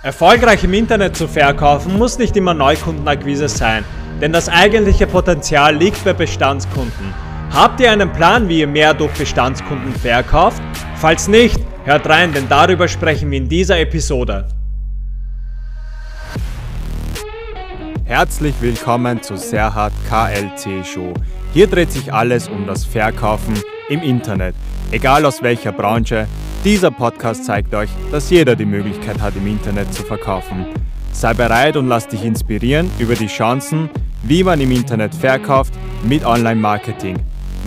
Erfolgreich im Internet zu verkaufen muss nicht immer Neukundenakquise sein, denn das eigentliche Potenzial liegt bei Bestandskunden. Habt ihr einen Plan, wie ihr mehr durch Bestandskunden verkauft? Falls nicht, hört rein, denn darüber sprechen wir in dieser Episode. Herzlich willkommen zu Serhat KLC Show. Hier dreht sich alles um das Verkaufen im Internet, egal aus welcher Branche, dieser Podcast zeigt euch, dass jeder die Möglichkeit hat, im Internet zu verkaufen. Sei bereit und lass dich inspirieren über die Chancen, wie man im Internet verkauft mit Online-Marketing.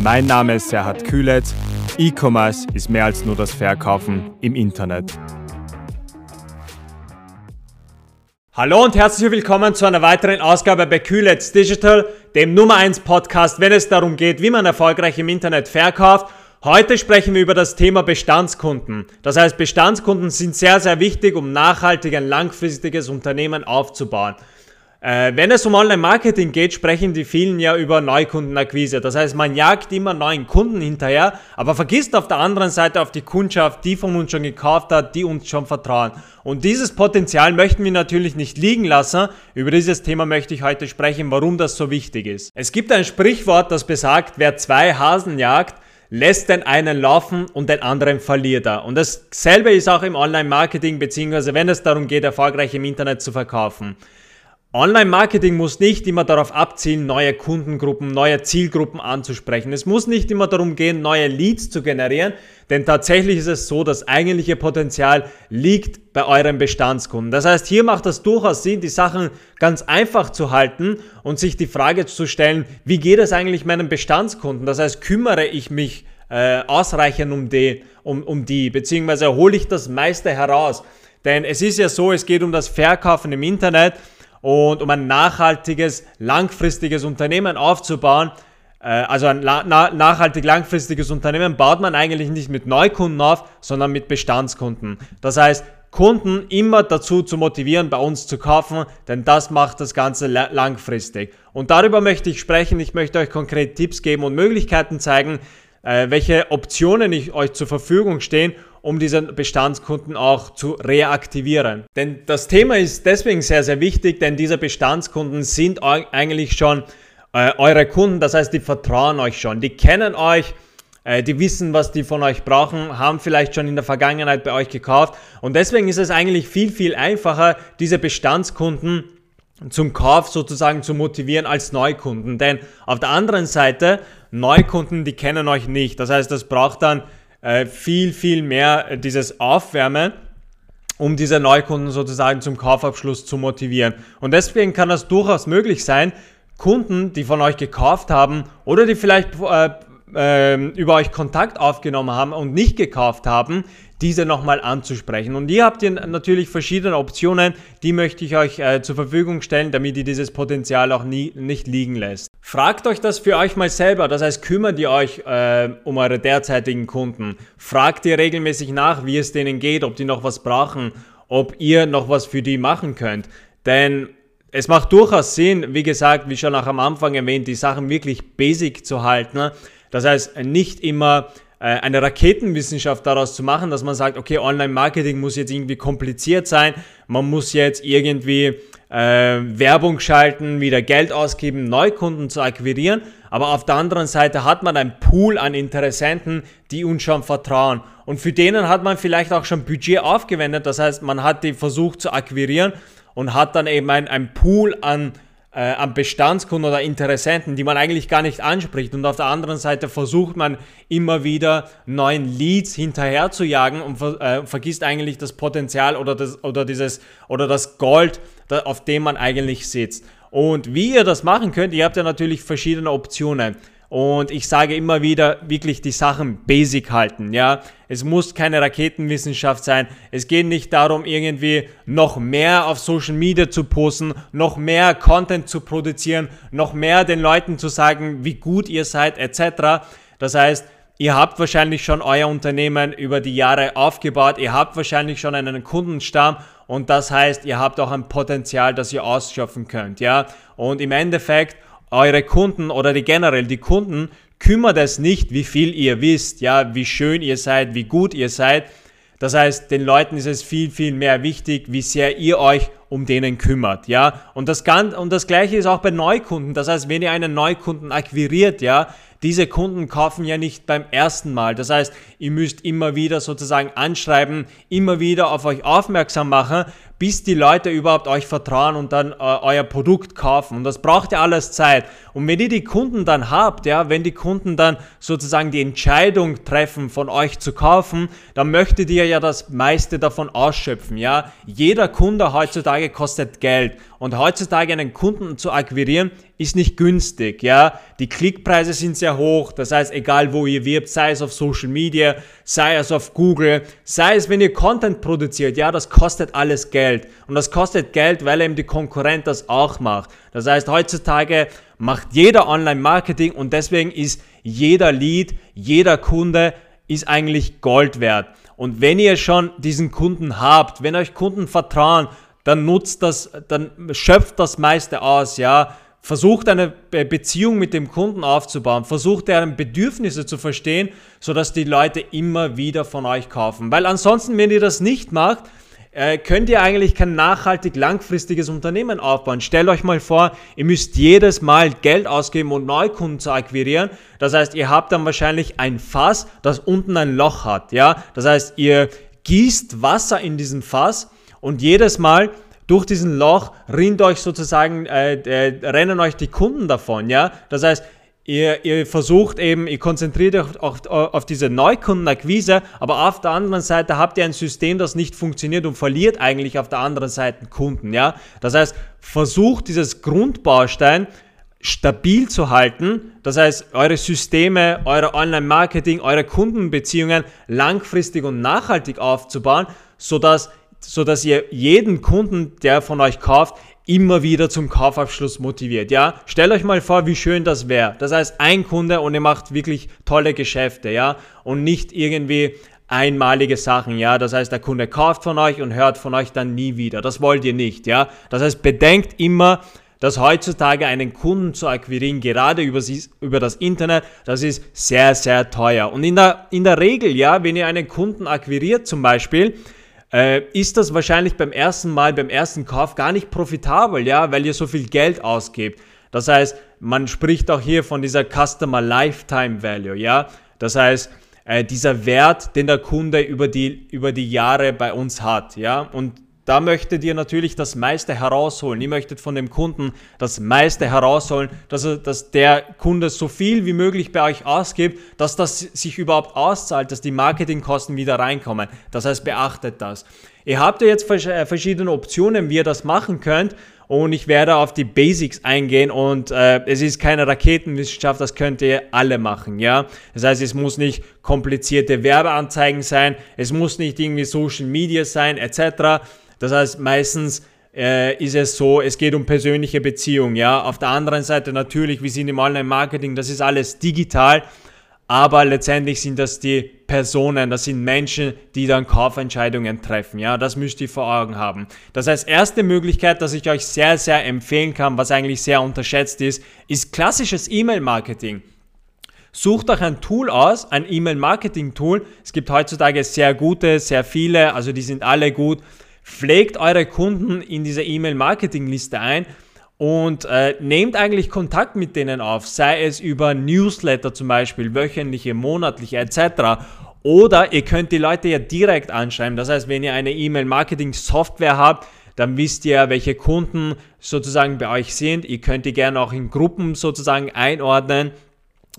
Mein Name ist Serhat Kühletz. E-Commerce ist mehr als nur das Verkaufen im Internet. Hallo und herzlich willkommen zu einer weiteren Ausgabe bei Kühletz Digital, dem Nummer 1 Podcast, wenn es darum geht, wie man erfolgreich im Internet verkauft Heute sprechen wir über das Thema Bestandskunden. Das heißt, Bestandskunden sind sehr, sehr wichtig, um nachhaltig ein langfristiges Unternehmen aufzubauen. Äh, wenn es um Online-Marketing geht, sprechen die vielen ja über Neukundenakquise. Das heißt, man jagt immer neuen Kunden hinterher, aber vergisst auf der anderen Seite auf die Kundschaft, die von uns schon gekauft hat, die uns schon vertrauen. Und dieses Potenzial möchten wir natürlich nicht liegen lassen. Über dieses Thema möchte ich heute sprechen, warum das so wichtig ist. Es gibt ein Sprichwort, das besagt, wer zwei Hasen jagt, lässt den einen laufen und den anderen verliert er. Und dasselbe ist auch im Online-Marketing, beziehungsweise wenn es darum geht, erfolgreich im Internet zu verkaufen. Online-Marketing muss nicht immer darauf abzielen, neue Kundengruppen, neue Zielgruppen anzusprechen. Es muss nicht immer darum gehen, neue Leads zu generieren, denn tatsächlich ist es so, das eigentliche Potenzial liegt bei euren Bestandskunden. Das heißt, hier macht es durchaus Sinn, die Sachen ganz einfach zu halten und sich die Frage zu stellen, wie geht es eigentlich meinen Bestandskunden? Das heißt, kümmere ich mich äh, ausreichend um die, um, um die, beziehungsweise hole ich das meiste heraus. Denn es ist ja so, es geht um das Verkaufen im Internet und um ein nachhaltiges, langfristiges Unternehmen aufzubauen, äh, also ein nachhaltig langfristiges Unternehmen baut man eigentlich nicht mit Neukunden auf, sondern mit Bestandskunden. Das heißt, Kunden immer dazu zu motivieren, bei uns zu kaufen, denn das macht das Ganze langfristig. Und darüber möchte ich sprechen. Ich möchte euch konkret Tipps geben und Möglichkeiten zeigen, äh, welche Optionen ich euch zur Verfügung stehen, um diesen Bestandskunden auch zu reaktivieren. Denn das Thema ist deswegen sehr, sehr wichtig, denn diese Bestandskunden sind eigentlich schon äh, eure Kunden, das heißt, die vertrauen euch schon, die kennen euch, äh, die wissen, was die von euch brauchen, haben vielleicht schon in der Vergangenheit bei euch gekauft. Und deswegen ist es eigentlich viel, viel einfacher, diese Bestandskunden zum Kauf sozusagen zu motivieren als Neukunden. Denn auf der anderen Seite, Neukunden, die kennen euch nicht. Das heißt, das braucht dann äh, viel, viel mehr dieses Aufwärmen, um diese Neukunden sozusagen zum Kaufabschluss zu motivieren. Und deswegen kann das durchaus möglich sein, Kunden, die von euch gekauft haben oder die vielleicht äh, äh, über euch Kontakt aufgenommen haben und nicht gekauft haben, diese nochmal anzusprechen. Und hier habt ihr natürlich verschiedene Optionen, die möchte ich euch äh, zur Verfügung stellen, damit ihr dieses Potenzial auch nie, nicht liegen lässt. Fragt euch das für euch mal selber, das heißt kümmert ihr euch äh, um eure derzeitigen Kunden. Fragt ihr regelmäßig nach, wie es denen geht, ob die noch was brauchen, ob ihr noch was für die machen könnt. Denn es macht durchaus Sinn, wie gesagt, wie schon auch am Anfang erwähnt, die Sachen wirklich basic zu halten. Das heißt, nicht immer äh, eine Raketenwissenschaft daraus zu machen, dass man sagt, okay, Online-Marketing muss jetzt irgendwie kompliziert sein, man muss jetzt irgendwie äh, Werbung schalten, wieder Geld ausgeben, Neukunden zu akquirieren, aber auf der anderen Seite hat man einen Pool an Interessenten, die uns schon vertrauen. Und für denen hat man vielleicht auch schon Budget aufgewendet, das heißt, man hat die versucht zu akquirieren und hat dann eben ein, ein Pool an äh, an Bestandskunden oder Interessenten, die man eigentlich gar nicht anspricht. Und auf der anderen Seite versucht man immer wieder neuen Leads hinterher zu jagen und ver äh, vergisst eigentlich das Potenzial oder das, oder dieses, oder das Gold, da, auf dem man eigentlich sitzt. Und wie ihr das machen könnt, ihr habt ja natürlich verschiedene Optionen. Und ich sage immer wieder, wirklich die Sachen basic halten, ja. Es muss keine Raketenwissenschaft sein. Es geht nicht darum, irgendwie noch mehr auf Social Media zu posten, noch mehr Content zu produzieren, noch mehr den Leuten zu sagen, wie gut ihr seid, etc. Das heißt, Ihr habt wahrscheinlich schon euer Unternehmen über die Jahre aufgebaut, ihr habt wahrscheinlich schon einen Kundenstamm und das heißt, ihr habt auch ein Potenzial, das ihr ausschöpfen könnt, ja? Und im Endeffekt eure Kunden oder die generell die Kunden kümmert es nicht, wie viel ihr wisst, ja, wie schön ihr seid, wie gut ihr seid. Das heißt, den Leuten ist es viel, viel mehr wichtig, wie sehr ihr euch um denen kümmert, ja. Und das, kann, und das Gleiche ist auch bei Neukunden. Das heißt, wenn ihr einen Neukunden akquiriert, ja, diese Kunden kaufen ja nicht beim ersten Mal. Das heißt, ihr müsst immer wieder sozusagen anschreiben, immer wieder auf euch aufmerksam machen, bis die Leute überhaupt euch vertrauen und dann äh, euer Produkt kaufen. Und das braucht ja alles Zeit. Und wenn ihr die Kunden dann habt, ja, wenn die Kunden dann sozusagen die Entscheidung treffen, von euch zu kaufen, dann möchtet ihr ja das meiste davon ausschöpfen, ja. Jeder Kunde heutzutage kostet Geld. Und heutzutage einen Kunden zu akquirieren, ist nicht günstig, ja. Die Klickpreise sind sehr hoch, das heißt, egal wo ihr wirbt, sei es auf Social Media, sei es auf Google, sei es, wenn ihr Content produziert, ja, das kostet alles Geld. Und das kostet Geld, weil eben die Konkurrent das auch macht. Das heißt, heutzutage macht jeder Online-Marketing und deswegen ist jeder Lead, jeder Kunde ist eigentlich Gold wert. Und wenn ihr schon diesen Kunden habt, wenn euch Kunden vertrauen, dann nutzt das, dann schöpft das meiste aus, ja. Versucht eine Beziehung mit dem Kunden aufzubauen, versucht deren Bedürfnisse zu verstehen, sodass die Leute immer wieder von euch kaufen. Weil ansonsten, wenn ihr das nicht macht, äh, könnt ihr eigentlich kein nachhaltig langfristiges Unternehmen aufbauen. Stellt euch mal vor, ihr müsst jedes Mal Geld ausgeben, um Neukunden zu akquirieren. Das heißt, ihr habt dann wahrscheinlich ein Fass, das unten ein Loch hat. Ja? Das heißt, ihr gießt Wasser in diesem Fass und jedes Mal durch diesen Loch rinnt euch sozusagen, äh, äh, rennen euch die Kunden davon, ja. Das heißt, ihr, ihr versucht eben, ihr konzentriert euch auf, auf diese Neukundenakquise, aber auf der anderen Seite habt ihr ein System, das nicht funktioniert und verliert eigentlich auf der anderen Seite Kunden, ja. Das heißt, versucht dieses Grundbaustein stabil zu halten. Das heißt, eure Systeme, euer Online-Marketing, eure Kundenbeziehungen langfristig und nachhaltig aufzubauen, sodass so dass ihr jeden Kunden, der von euch kauft, immer wieder zum Kaufabschluss motiviert. Ja, stellt euch mal vor, wie schön das wäre. Das heißt, ein Kunde und ihr macht wirklich tolle Geschäfte, ja, und nicht irgendwie einmalige Sachen, ja. Das heißt, der Kunde kauft von euch und hört von euch dann nie wieder. Das wollt ihr nicht, ja. Das heißt, bedenkt immer, dass heutzutage einen Kunden zu akquirieren, gerade über, über das Internet, das ist sehr, sehr teuer. Und in der, in der Regel, ja, wenn ihr einen Kunden akquiriert zum Beispiel, äh, ist das wahrscheinlich beim ersten Mal, beim ersten Kauf gar nicht profitabel, ja, weil ihr so viel Geld ausgebt. Das heißt, man spricht auch hier von dieser Customer Lifetime Value, ja. Das heißt, äh, dieser Wert, den der Kunde über die, über die Jahre bei uns hat, ja. Und da möchtet ihr natürlich das meiste herausholen. Ihr möchtet von dem Kunden das meiste herausholen, dass, er, dass der Kunde so viel wie möglich bei euch ausgibt, dass das sich überhaupt auszahlt, dass die Marketingkosten wieder reinkommen. Das heißt, beachtet das. Ihr habt ja jetzt äh, verschiedene Optionen, wie ihr das machen könnt. Und ich werde auf die Basics eingehen und äh, es ist keine Raketenwissenschaft, das könnt ihr alle machen, ja. Das heißt, es muss nicht komplizierte Werbeanzeigen sein, es muss nicht irgendwie Social Media sein, etc. Das heißt, meistens äh, ist es so, es geht um persönliche Beziehungen. Ja? Auf der anderen Seite natürlich, wir sind im Online-Marketing, das ist alles digital, aber letztendlich sind das die Personen, das sind Menschen, die dann Kaufentscheidungen treffen. Ja, das müsst ihr vor Augen haben. Das heißt, erste Möglichkeit, dass ich euch sehr, sehr empfehlen kann, was eigentlich sehr unterschätzt ist, ist klassisches E-Mail-Marketing. Sucht euch ein Tool aus, ein E-Mail-Marketing-Tool. Es gibt heutzutage sehr gute, sehr viele, also die sind alle gut. Pflegt eure Kunden in diese E-Mail-Marketing-Liste ein und äh, nehmt eigentlich Kontakt mit denen auf, sei es über Newsletter zum Beispiel, wöchentliche, monatliche etc. Oder ihr könnt die Leute ja direkt anschreiben. Das heißt, wenn ihr eine E-Mail-Marketing-Software habt, dann wisst ihr, welche Kunden sozusagen bei euch sind. Ihr könnt die gerne auch in Gruppen sozusagen einordnen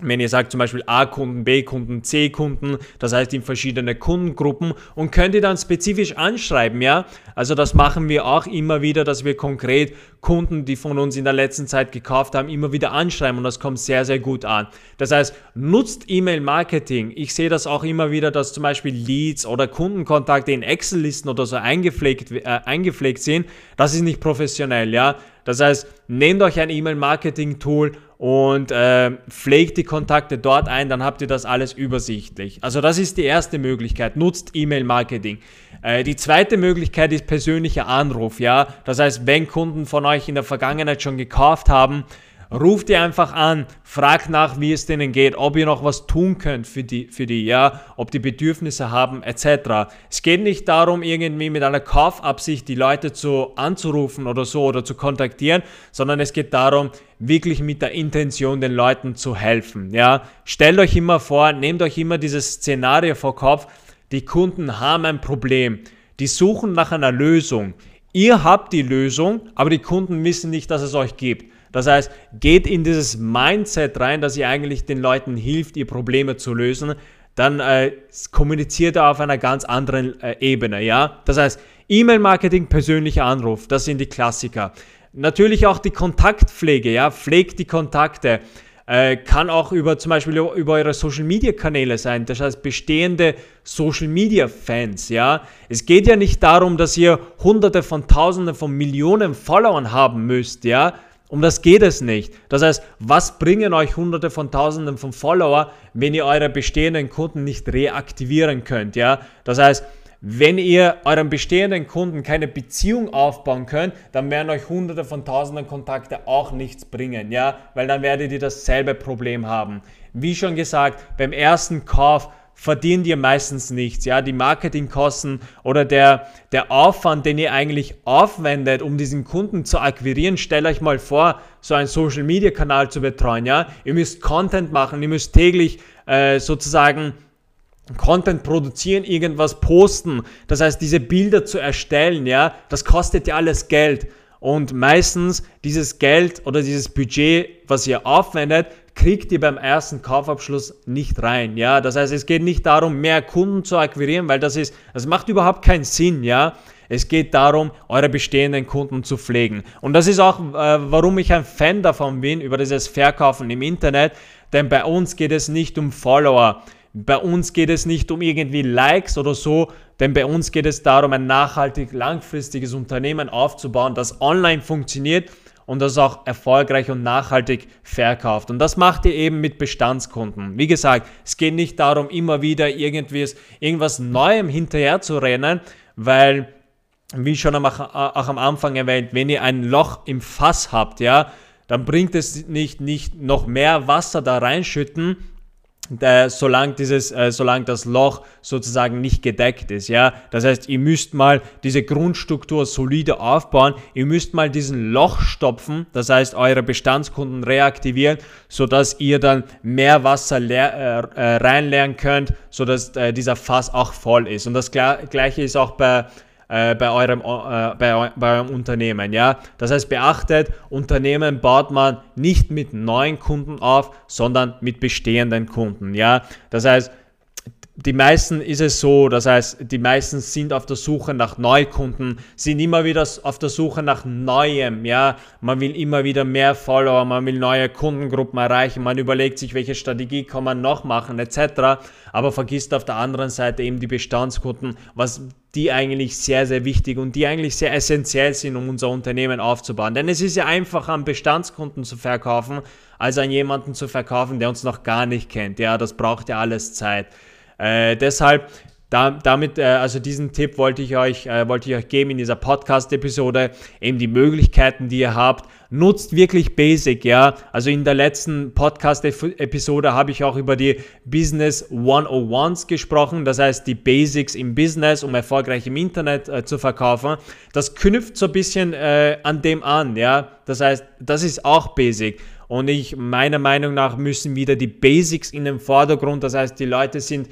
wenn ihr sagt zum Beispiel A-Kunden, B-Kunden, C-Kunden, das heißt in verschiedene Kundengruppen und könnt ihr dann spezifisch anschreiben, ja? Also das machen wir auch immer wieder, dass wir konkret Kunden, die von uns in der letzten Zeit gekauft haben, immer wieder anschreiben und das kommt sehr, sehr gut an. Das heißt, nutzt E-Mail-Marketing. Ich sehe das auch immer wieder, dass zum Beispiel Leads oder Kundenkontakte in Excel-Listen oder so eingepflegt, äh, eingepflegt sind. Das ist nicht professionell, ja? Das heißt, nehmt euch ein E-Mail-Marketing-Tool und äh, pflegt die Kontakte dort ein, dann habt ihr das alles übersichtlich. Also das ist die erste Möglichkeit, nutzt E-Mail-Marketing. Äh, die zweite Möglichkeit ist persönlicher Anruf, ja. Das heißt, wenn Kunden von euch in der Vergangenheit schon gekauft haben, ruft die einfach an, fragt nach, wie es denen geht, ob ihr noch was tun könnt für die, für die, ja, ob die Bedürfnisse haben, etc. Es geht nicht darum, irgendwie mit einer Kaufabsicht die Leute zu anzurufen oder so oder zu kontaktieren, sondern es geht darum, wirklich mit der Intention den Leuten zu helfen, ja. Stellt euch immer vor, nehmt euch immer dieses Szenario vor Kopf, die Kunden haben ein Problem, die suchen nach einer Lösung. Ihr habt die Lösung, aber die Kunden wissen nicht, dass es euch gibt. Das heißt, geht in dieses Mindset rein, dass ihr eigentlich den Leuten hilft, ihr Probleme zu lösen. Dann äh, kommuniziert er auf einer ganz anderen äh, Ebene. Ja? Das heißt, E-Mail-Marketing, persönlicher Anruf, das sind die Klassiker. Natürlich auch die Kontaktpflege, ja, pflegt die Kontakte. Äh, kann auch über zum Beispiel über eure Social Media Kanäle sein, das heißt bestehende Social Media Fans, ja. Es geht ja nicht darum, dass ihr hunderte von tausenden von Millionen Followern haben müsst, ja. Um das geht es nicht. Das heißt, was bringen euch hunderte von tausenden von Follower, wenn ihr eure bestehenden Kunden nicht reaktivieren könnt, ja? Das heißt, wenn ihr euren bestehenden Kunden keine Beziehung aufbauen könnt, dann werden euch hunderte von tausenden Kontakte auch nichts bringen, ja? Weil dann werdet ihr dasselbe Problem haben. Wie schon gesagt, beim ersten Kauf verdient ihr meistens nichts. Ja, die Marketingkosten oder der, der Aufwand, den ihr eigentlich aufwendet, um diesen Kunden zu akquirieren, stellt euch mal vor, so einen Social Media Kanal zu betreuen. Ja, ihr müsst Content machen, ihr müsst täglich äh, sozusagen Content produzieren, irgendwas posten. Das heißt, diese Bilder zu erstellen, ja, das kostet ja alles Geld. Und meistens dieses Geld oder dieses Budget, was ihr aufwendet, kriegt ihr beim ersten Kaufabschluss nicht rein. Ja, das heißt, es geht nicht darum, mehr Kunden zu akquirieren, weil das ist, das macht überhaupt keinen Sinn. Ja, es geht darum, eure bestehenden Kunden zu pflegen. Und das ist auch, äh, warum ich ein Fan davon bin, über dieses Verkaufen im Internet. Denn bei uns geht es nicht um Follower. Bei uns geht es nicht um irgendwie Likes oder so, denn bei uns geht es darum, ein nachhaltig langfristiges Unternehmen aufzubauen, das online funktioniert und das auch erfolgreich und nachhaltig verkauft. Und das macht ihr eben mit Bestandskunden. Wie gesagt, es geht nicht darum, immer wieder irgendwie irgendwas Neuem hinterher zu rennen, weil, wie schon auch, am Anfang erwähnt, wenn ihr ein Loch im Fass habt, ja, dann bringt es nicht, nicht noch mehr Wasser da reinschütten, äh, solange, dieses, äh, solange das Loch sozusagen nicht gedeckt ist. Ja? Das heißt, ihr müsst mal diese Grundstruktur solide aufbauen, ihr müsst mal diesen Loch stopfen, das heißt, eure Bestandskunden reaktivieren, sodass ihr dann mehr Wasser leer, äh, äh reinleeren könnt, sodass äh, dieser Fass auch voll ist. Und das gleiche ist auch bei äh, bei, eurem, äh, bei, bei eurem Unternehmen. Ja? Das heißt, beachtet, Unternehmen baut man nicht mit neuen Kunden auf, sondern mit bestehenden Kunden. Ja? Das heißt, die meisten ist es so, das heißt, die meisten sind auf der Suche nach Neukunden, sind immer wieder auf der Suche nach Neuem, ja. Man will immer wieder mehr Follower, man will neue Kundengruppen erreichen, man überlegt sich, welche Strategie kann man noch machen, etc. Aber vergisst auf der anderen Seite eben die Bestandskunden, was die eigentlich sehr, sehr wichtig und die eigentlich sehr essentiell sind, um unser Unternehmen aufzubauen. Denn es ist ja einfacher, an Bestandskunden zu verkaufen, als an jemanden zu verkaufen, der uns noch gar nicht kennt. Ja, das braucht ja alles Zeit. Äh, deshalb, da, damit, äh, also diesen Tipp wollte ich euch, äh, wollte ich euch geben in dieser Podcast-Episode, eben die Möglichkeiten, die ihr habt. Nutzt wirklich Basic, ja. Also in der letzten Podcast-Episode habe ich auch über die Business 101s gesprochen, das heißt die Basics im Business, um erfolgreich im Internet äh, zu verkaufen. Das knüpft so ein bisschen äh, an dem an, ja. Das heißt, das ist auch Basic. Und ich, meiner Meinung nach, müssen wieder die Basics in den Vordergrund. Das heißt, die Leute sind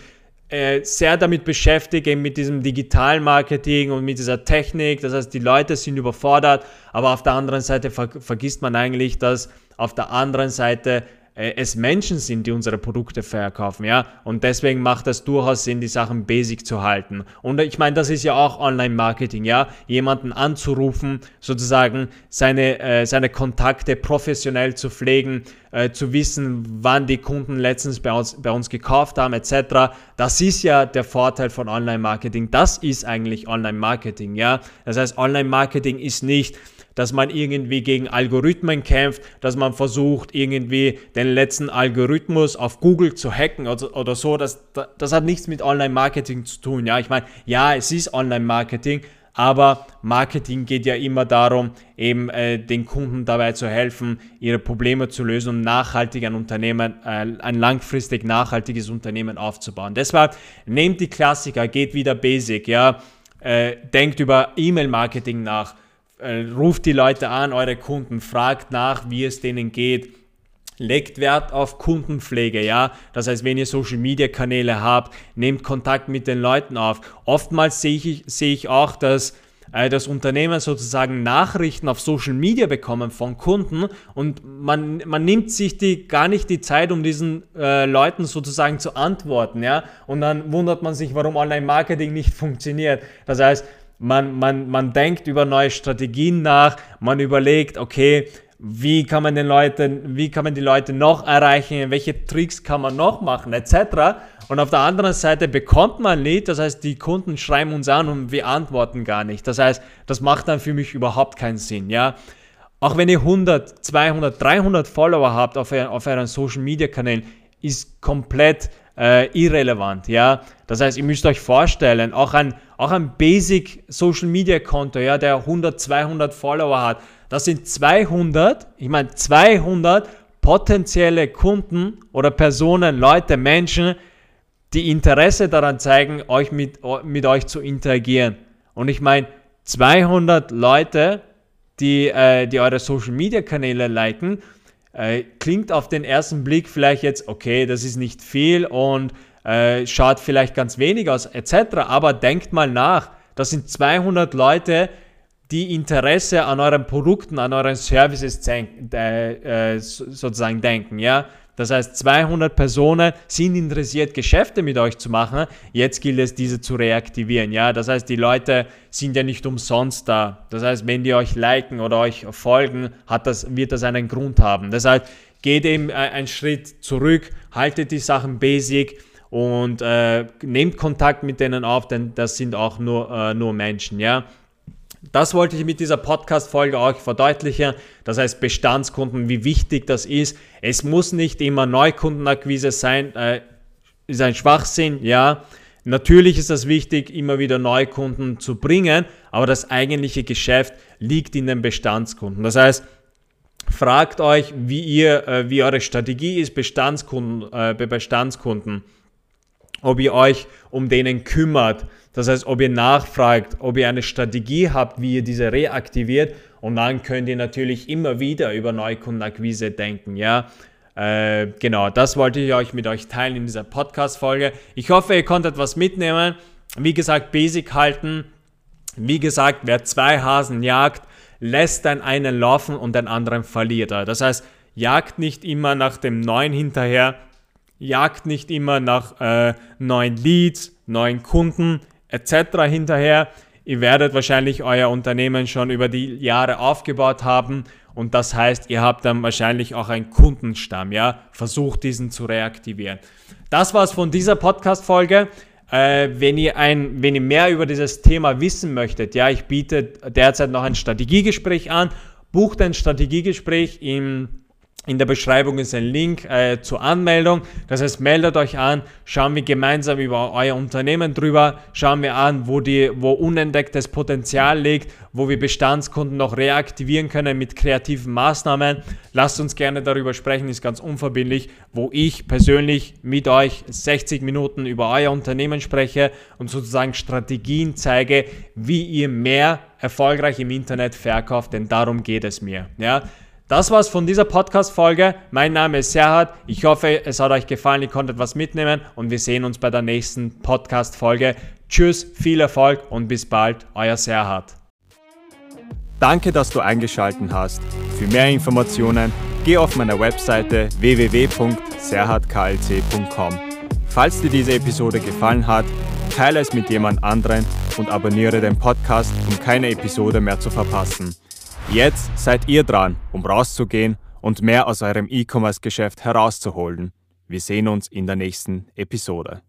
äh, sehr damit beschäftigt, eben mit diesem digitalen Marketing und mit dieser Technik. Das heißt, die Leute sind überfordert, aber auf der anderen Seite ver vergisst man eigentlich, dass auf der anderen Seite es Menschen sind, die unsere Produkte verkaufen, ja. Und deswegen macht es durchaus Sinn, die Sachen basic zu halten. Und ich meine, das ist ja auch Online-Marketing, ja. Jemanden anzurufen, sozusagen seine, äh, seine Kontakte professionell zu pflegen, äh, zu wissen, wann die Kunden letztens bei uns, bei uns gekauft haben, etc. Das ist ja der Vorteil von Online-Marketing. Das ist eigentlich Online-Marketing, ja. Das heißt, Online-Marketing ist nicht, dass man irgendwie gegen Algorithmen kämpft, dass man versucht, irgendwie den letzten Algorithmus auf Google zu hacken oder, oder so. Das, das hat nichts mit Online-Marketing zu tun. Ja, ich meine, ja, es ist Online-Marketing, aber Marketing geht ja immer darum, eben äh, den Kunden dabei zu helfen, ihre Probleme zu lösen und nachhaltig ein Unternehmen, äh, ein langfristig nachhaltiges Unternehmen aufzubauen. Deshalb nehmt die Klassiker, geht wieder Basic, ja, äh, denkt über E-Mail-Marketing nach, äh, ruft die Leute an, eure Kunden, fragt nach, wie es denen geht legt Wert auf Kundenpflege, ja. Das heißt, wenn ihr Social Media Kanäle habt, nehmt Kontakt mit den Leuten auf. Oftmals sehe ich, sehe ich auch, dass äh, das Unternehmen sozusagen Nachrichten auf Social Media bekommen von Kunden und man, man nimmt sich die, gar nicht die Zeit, um diesen äh, Leuten sozusagen zu antworten, ja. Und dann wundert man sich, warum Online-Marketing nicht funktioniert. Das heißt, man, man, man denkt über neue Strategien nach, man überlegt, okay, wie kann man den Leuten, wie kann man die Leute noch erreichen, welche Tricks kann man noch machen, etc. Und auf der anderen Seite bekommt man Lied, das heißt, die Kunden schreiben uns an und wir antworten gar nicht. Das heißt, das macht dann für mich überhaupt keinen Sinn, ja. Auch wenn ihr 100, 200, 300 Follower habt auf, auf euren Social Media Kanälen, ist komplett äh, irrelevant, ja. Das heißt, ihr müsst euch vorstellen, auch ein, auch ein Basic Social Media Konto, ja, der 100, 200 Follower hat, das sind 200, ich meine 200 potenzielle Kunden oder Personen, Leute, Menschen, die Interesse daran zeigen, euch mit, mit euch zu interagieren. Und ich meine 200 Leute, die, äh, die eure Social Media Kanäle liken, äh, klingt auf den ersten Blick vielleicht jetzt, okay, das ist nicht viel und äh, schaut vielleicht ganz wenig aus, etc. Aber denkt mal nach, das sind 200 Leute, die Interesse an euren Produkten, an euren Services äh, sozusagen denken. Ja? Das heißt, 200 Personen sind interessiert, Geschäfte mit euch zu machen. Jetzt gilt es, diese zu reaktivieren. Ja? Das heißt, die Leute sind ja nicht umsonst da. Das heißt, wenn die euch liken oder euch folgen, hat das, wird das einen Grund haben. Deshalb geht eben äh, einen Schritt zurück, haltet die Sachen basic und äh, nehmt Kontakt mit denen auf, denn das sind auch nur, äh, nur Menschen. Ja? Das wollte ich mit dieser Podcast-Folge euch verdeutlichen. Das heißt, Bestandskunden, wie wichtig das ist. Es muss nicht immer Neukundenakquise sein. Äh, ist ein Schwachsinn, ja. Natürlich ist es wichtig, immer wieder Neukunden zu bringen, aber das eigentliche Geschäft liegt in den Bestandskunden. Das heißt, fragt euch, wie ihr, äh, wie eure Strategie ist, Bestandskunden, äh, bei Bestandskunden ob ihr euch um denen kümmert. Das heißt, ob ihr nachfragt, ob ihr eine Strategie habt, wie ihr diese reaktiviert und dann könnt ihr natürlich immer wieder über Neukundenakquise denken, ja. Äh, genau, das wollte ich euch mit euch teilen in dieser Podcast-Folge. Ich hoffe, ihr konntet was mitnehmen. Wie gesagt, Basic halten. Wie gesagt, wer zwei Hasen jagt, lässt dann einen laufen und den anderen verliert er. Das heißt, jagt nicht immer nach dem Neuen hinterher, jagt nicht immer nach äh, neuen Leads, neuen Kunden etc. hinterher. Ihr werdet wahrscheinlich euer Unternehmen schon über die Jahre aufgebaut haben und das heißt, ihr habt dann wahrscheinlich auch einen Kundenstamm, ja? Versucht diesen zu reaktivieren. Das war's von dieser Podcast-Folge. Äh, wenn, ihr wenn ihr mehr über dieses Thema wissen möchtet, ja, ich biete derzeit noch ein Strategiegespräch an. Bucht ein Strategiegespräch im in der Beschreibung ist ein Link äh, zur Anmeldung. Das heißt, meldet euch an, schauen wir gemeinsam über euer Unternehmen drüber, schauen wir an, wo, die, wo unentdecktes Potenzial liegt, wo wir Bestandskunden noch reaktivieren können mit kreativen Maßnahmen. Lasst uns gerne darüber sprechen, ist ganz unverbindlich, wo ich persönlich mit euch 60 Minuten über euer Unternehmen spreche und sozusagen Strategien zeige, wie ihr mehr erfolgreich im Internet verkauft, denn darum geht es mir. Ja? Das war's von dieser Podcast-Folge. Mein Name ist Serhat. Ich hoffe, es hat euch gefallen, ihr konntet was mitnehmen und wir sehen uns bei der nächsten Podcast-Folge. Tschüss, viel Erfolg und bis bald, euer Serhat. Danke, dass du eingeschaltet hast. Für mehr Informationen geh auf meine Webseite www.serhatklc.com. Falls dir diese Episode gefallen hat, teile es mit jemand anderen und abonniere den Podcast, um keine Episode mehr zu verpassen. Jetzt seid ihr dran, um rauszugehen und mehr aus eurem E-Commerce-Geschäft herauszuholen. Wir sehen uns in der nächsten Episode.